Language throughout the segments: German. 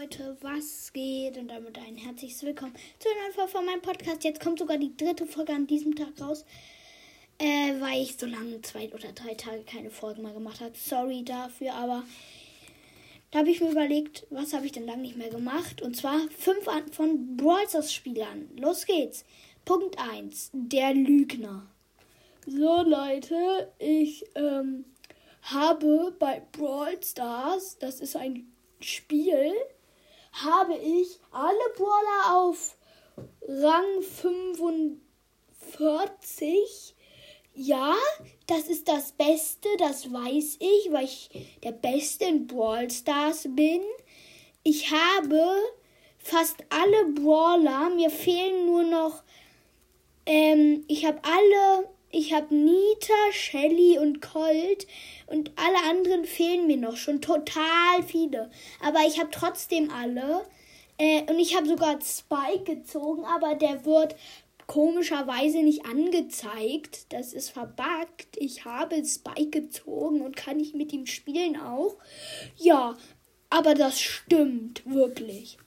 Leute, was geht? Und damit ein herzliches Willkommen zu einer neuen Folge von meinem Podcast. Jetzt kommt sogar die dritte Folge an diesem Tag raus, äh, weil ich so lange, zwei oder drei Tage keine Folgen mehr gemacht habe. Sorry dafür, aber da habe ich mir überlegt, was habe ich denn lange nicht mehr gemacht? Und zwar fünf von Brawl Stars Spielern. Los geht's. Punkt 1, der Lügner. So Leute, ich ähm, habe bei Brawl Stars, das ist ein Spiel habe ich alle Brawler auf Rang 45. Ja, das ist das Beste, das weiß ich, weil ich der Beste in Brawl Stars bin. Ich habe fast alle Brawler. Mir fehlen nur noch. Ähm, ich habe alle ich habe Nita, Shelly und Colt und alle anderen fehlen mir noch schon total viele. Aber ich habe trotzdem alle. Äh, und ich habe sogar Spike gezogen, aber der wird komischerweise nicht angezeigt. Das ist verbuggt. Ich habe Spike gezogen und kann nicht mit ihm spielen auch. Ja, aber das stimmt wirklich.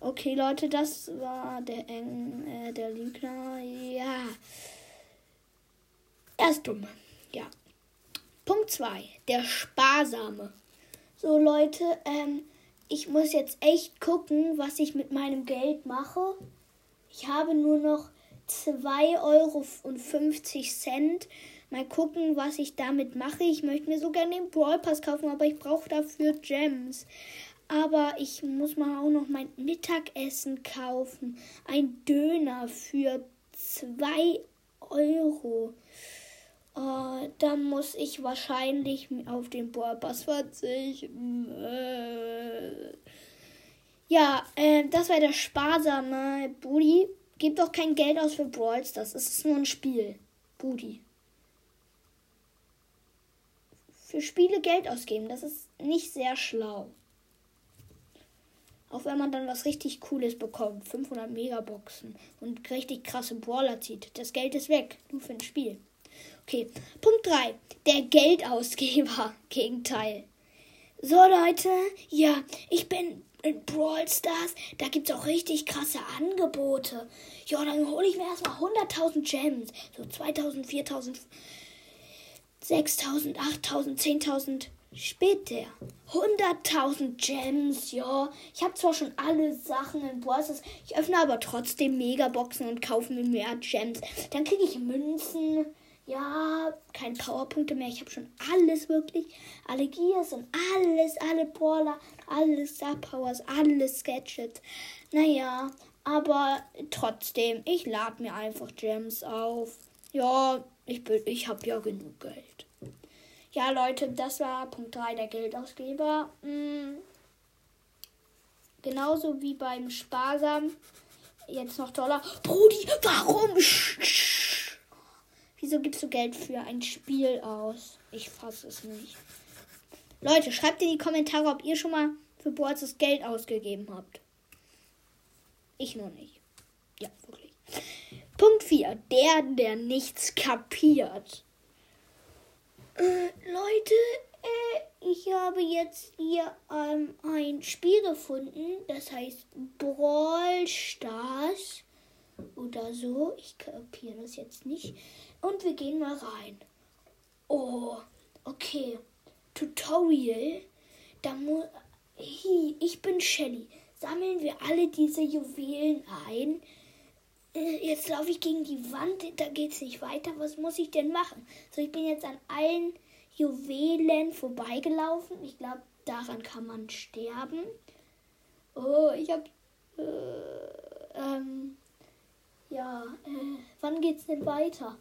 Okay, Leute, das war der Eng, äh, der Lügner. Ja. Er ist dumm. Ja. Punkt 2. Der Sparsame. So, Leute, ähm, ich muss jetzt echt gucken, was ich mit meinem Geld mache. Ich habe nur noch 2,50 Euro. Mal gucken, was ich damit mache. Ich möchte mir so gerne den Brawl Pass kaufen, aber ich brauche dafür Gems. Aber ich muss mal auch noch mein Mittagessen kaufen. Ein Döner für 2 Euro. Uh, da muss ich wahrscheinlich auf den Bohrpass verzichten. Äh. Ja, äh, das war der sparsame Budi. Gib doch kein Geld aus für Brawls, das ist nur ein Spiel. Budi. Für Spiele Geld ausgeben, das ist nicht sehr schlau. Auch wenn man dann was richtig Cooles bekommt. 500 Megaboxen und richtig krasse Brawler zieht. Das Geld ist weg. Nur für ein Spiel. Okay, Punkt 3. Der Geldausgeber. Gegenteil. So, Leute, ja, ich bin in Brawl Stars. Da gibt es auch richtig krasse Angebote. Ja, dann hole ich mir erstmal 100.000 Gems. So 2.000, 4.000, 6.000, 8.000, 10.000. Später. 100.000 Gems, ja. Ich habe zwar schon alle Sachen in Brawl Stars. Ich öffne aber trotzdem Megaboxen und kaufe mir mehr Gems. Dann kriege ich Münzen ja, keine Powerpunkte mehr. Ich habe schon alles wirklich. Alle Gears und alles, alle Brawler, alle Star Powers, alles Gadgets. Naja, aber trotzdem, ich lade mir einfach Gems auf. Ja, ich, ich habe ja genug Geld. Ja, Leute, das war Punkt 3 der Geldausgeber. Hm. Genauso wie beim Sparsam. Jetzt noch Dollar. Brudi, warum? Sch, sch Wieso gibst du Geld für ein Spiel aus? Ich fasse es nicht. Leute, schreibt in die Kommentare, ob ihr schon mal für Boards Geld ausgegeben habt. Ich nur nicht. Ja, wirklich. Punkt 4. Der, der nichts kapiert. Äh, Leute, äh, ich habe jetzt hier ähm, ein Spiel gefunden. Das heißt Brawl Stars oder so. Ich kapiere das jetzt nicht. Und wir gehen mal rein. Oh, okay. Tutorial. Da muss. Ich bin Shelly. Sammeln wir alle diese Juwelen ein. Äh, jetzt laufe ich gegen die Wand. Da geht es nicht weiter. Was muss ich denn machen? So, ich bin jetzt an allen Juwelen vorbeigelaufen. Ich glaube, daran kann man sterben. Oh, ich habe. Äh, ähm, ja, äh, wann geht's denn weiter?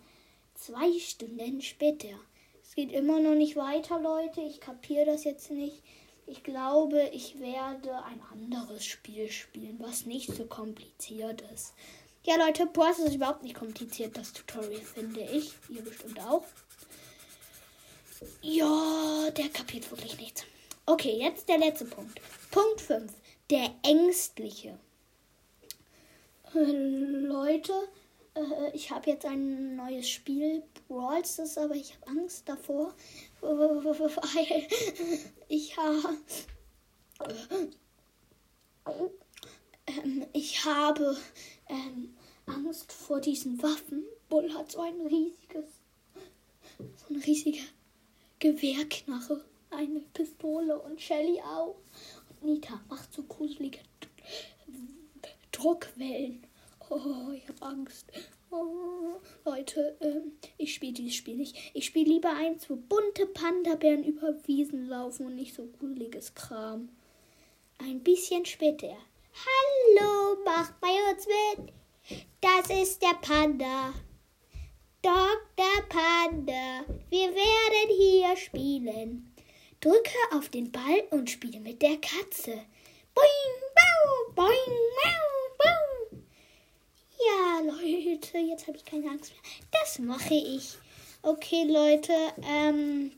Zwei Stunden später. Es geht immer noch nicht weiter, Leute. Ich kapiere das jetzt nicht. Ich glaube, ich werde ein anderes Spiel spielen, was nicht so kompliziert ist. Ja, Leute, Boss ist überhaupt nicht kompliziert, das Tutorial, finde ich. Ihr bestimmt auch. Ja, der kapiert wirklich nichts. Okay, jetzt der letzte Punkt. Punkt 5. Der Ängstliche. Leute, äh, ich habe jetzt ein neues Spiel, Brawl Stars, aber ich habe Angst davor, weil ich habe habe ähm, Angst vor diesen Waffen. Bull hat so ein riesiges, so eine riesige Gewehrknarre, eine Pistole und Shelly auch. Und Nita macht so gruselige Druckwellen. Oh, ich habe Angst. Oh, Leute, ähm, ich spiele dieses Spiel nicht. Ich spiele lieber eins, wo bunte Panda-Bären über Wiesen laufen und nicht so gruseliges Kram. Ein bisschen später. Hallo, macht bei uns mit. Das ist der Panda. Dr. Panda, wir werden hier spielen. Drücke auf den Ball und spiele mit der Katze. Boing, bau, boing, mau, bau. Ja, Leute, jetzt habe ich keine Angst mehr. Das mache ich. Okay, Leute, ähm,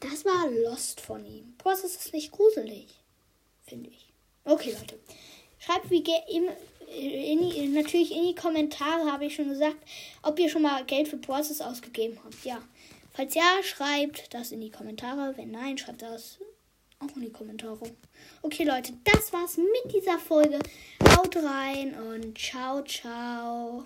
das war Lost von ihm. Das ist nicht gruselig, finde ich. Okay, Leute, schreibt wie im, in, natürlich in die Kommentare, habe ich schon gesagt, ob ihr schon mal Geld für Process ausgegeben habt. Ja. Falls ja, schreibt das in die Kommentare. Wenn nein, schreibt das auch in die Kommentare. Okay, Leute, das war's mit dieser Folge. Haut rein und ciao, ciao.